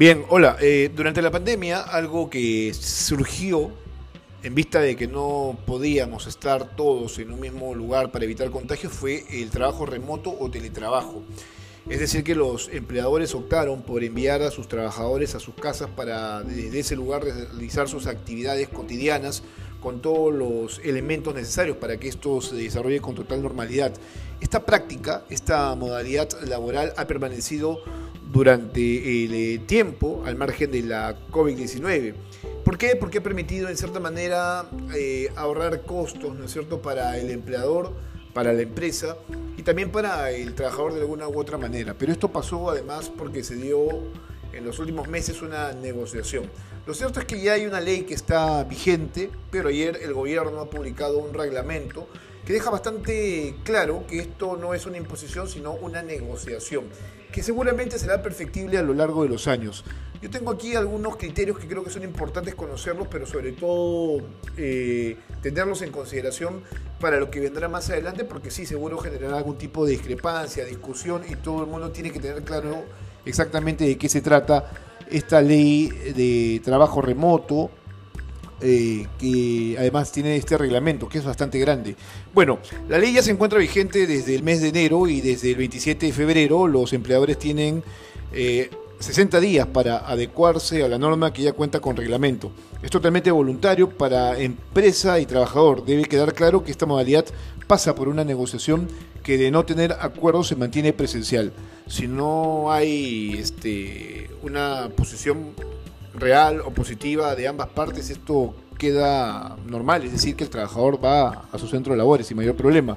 Bien, hola. Eh, durante la pandemia, algo que surgió en vista de que no podíamos estar todos en un mismo lugar para evitar contagios fue el trabajo remoto o teletrabajo. Es decir, que los empleadores optaron por enviar a sus trabajadores a sus casas para desde ese lugar realizar sus actividades cotidianas con todos los elementos necesarios para que esto se desarrolle con total normalidad. Esta práctica, esta modalidad laboral ha permanecido durante el eh, tiempo al margen de la COVID-19. ¿Por qué? Porque ha permitido en cierta manera eh, ahorrar costos, ¿no es cierto?, para el empleador, para la empresa y también para el trabajador de alguna u otra manera. Pero esto pasó además porque se dio en los últimos meses una negociación. Lo cierto es que ya hay una ley que está vigente, pero ayer el gobierno ha publicado un reglamento que deja bastante claro que esto no es una imposición, sino una negociación, que seguramente será perfectible a lo largo de los años. Yo tengo aquí algunos criterios que creo que son importantes conocerlos, pero sobre todo eh, tenerlos en consideración para lo que vendrá más adelante, porque sí, seguro generará algún tipo de discrepancia, discusión, y todo el mundo tiene que tener claro exactamente de qué se trata esta ley de trabajo remoto, eh, que además tiene este reglamento, que es bastante grande. Bueno, la ley ya se encuentra vigente desde el mes de enero y desde el 27 de febrero los empleadores tienen 60 eh, días para adecuarse a la norma que ya cuenta con reglamento. Es totalmente voluntario para empresa y trabajador. Debe quedar claro que esta modalidad pasa por una negociación que de no tener acuerdo se mantiene presencial. Si no hay este, una posición real o positiva de ambas partes, esto queda normal, es decir, que el trabajador va a su centro de labores sin mayor problema.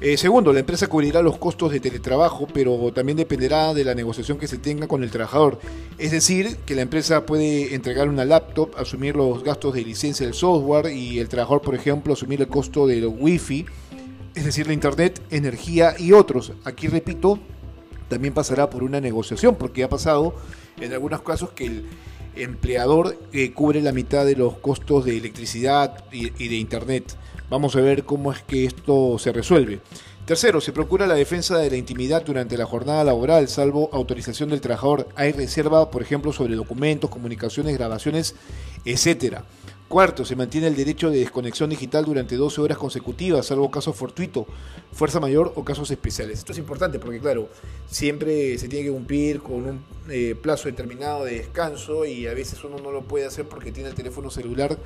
Eh, segundo, la empresa cubrirá los costos de teletrabajo, pero también dependerá de la negociación que se tenga con el trabajador. Es decir, que la empresa puede entregar una laptop, asumir los gastos de licencia del software y el trabajador, por ejemplo, asumir el costo del wifi, es decir, la internet, energía y otros. Aquí repito, también pasará por una negociación, porque ha pasado en algunos casos que el empleador eh, cubre la mitad de los costos de electricidad y, de internet. Vamos a ver cómo es que esto se resuelve. Tercero, se procura la defensa de la intimidad durante la jornada laboral, salvo autorización del trabajador. Hay reserva, por ejemplo, sobre documentos, comunicaciones, grabaciones, etcétera. Cuarto, se mantiene el derecho de desconexión digital durante 12 horas consecutivas, salvo caso fortuito, fuerza mayor o casos especiales. Esto es importante porque, claro, siempre se tiene que cumplir con un eh, plazo determinado de descanso y a veces uno no lo puede hacer porque tiene el teléfono celular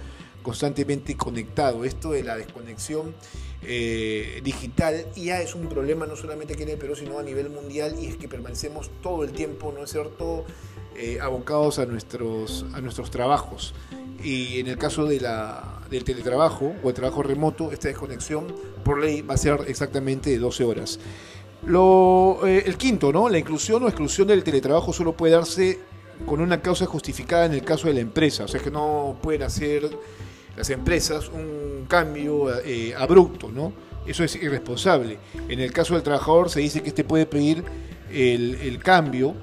constantemente conectado. Esto de la desconexión eh, digital ya es un problema no solamente aquí en el Perú, sino a nivel mundial y es que permanecemos todo el tiempo, ¿no es cierto?, eh, abocados a nuestros, a nuestros trabajos y en el caso de la, del teletrabajo o el trabajo remoto, esta desconexión por ley va a ser exactamente de 12 horas. Lo, eh, el quinto, ¿no? La inclusión o exclusión del teletrabajo solo puede darse con una causa justificada en el caso de la empresa, o sea que no pueden hacer las empresas un cambio eh, abrupto, ¿no? Eso es irresponsable. En el caso del trabajador se dice que este puede pedir el, el cambio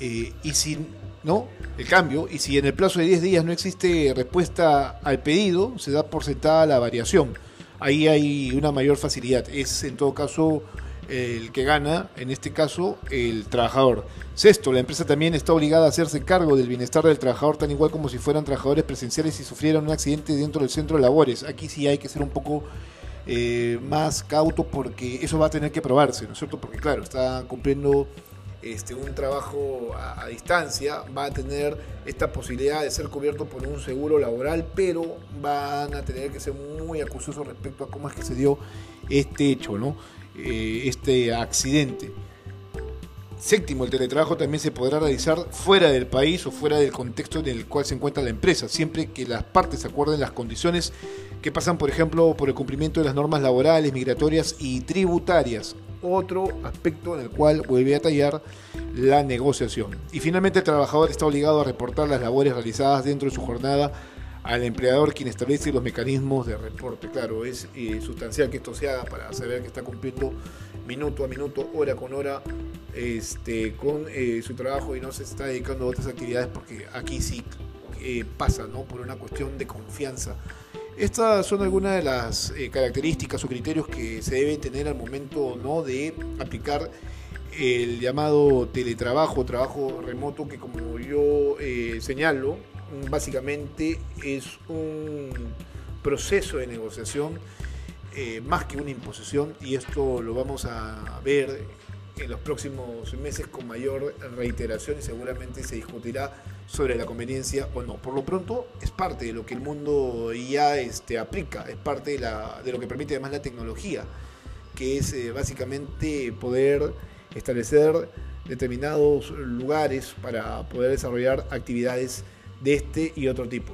eh, y si no el cambio y si en el plazo de 10 días no existe respuesta al pedido, se da por sentada la variación. Ahí hay una mayor facilidad. Es en todo caso el que gana, en este caso, el trabajador. Sexto, la empresa también está obligada a hacerse cargo del bienestar del trabajador, tan igual como si fueran trabajadores presenciales y sufrieran un accidente dentro del centro de labores. Aquí sí hay que ser un poco eh, más cauto porque eso va a tener que probarse, ¿no es cierto? Porque claro, está cumpliendo este, un trabajo a, distancia, va a tener esta posibilidad de ser cubierto por un seguro laboral, pero van a tener que ser muy acuciosos respecto a cómo es que se dio este hecho, ¿no? Eh, este accidente. Séptimo, el teletrabajo también se podrá realizar fuera del país o fuera del contexto en el cual se encuentra la empresa, siempre que las partes acuerden las condiciones que pasan, por ejemplo, por el cumplimiento de las normas laborales, migratorias y tributarias otro aspecto en el cual vuelve a tallar la negociación. Y finalmente el trabajador está obligado a reportar las labores realizadas dentro de su jornada al empleador quien establece los mecanismos de reporte. Claro, es eh, sustancial que esto se haga para saber que está cumpliendo minuto a minuto, hora con hora, este, con eh, su trabajo y no se está dedicando a otras actividades porque aquí sí eh, pasa, ¿no? Por una cuestión de confianza estas son algunas de las eh, características o criterios que se deben tener al momento ¿no? de aplicar el llamado teletrabajo, trabajo remoto, que como yo eh, señalo, básicamente es un proceso de negociación eh, más que una imposición y esto lo vamos a ver en los próximos meses con mayor reiteración y seguramente se discutirá sobre la conveniencia o no. Por lo pronto es parte de lo que el mundo ya este, aplica, es parte de, la, de lo que permite además la tecnología, que es eh, básicamente poder establecer determinados lugares para poder desarrollar actividades de este y otro tipo.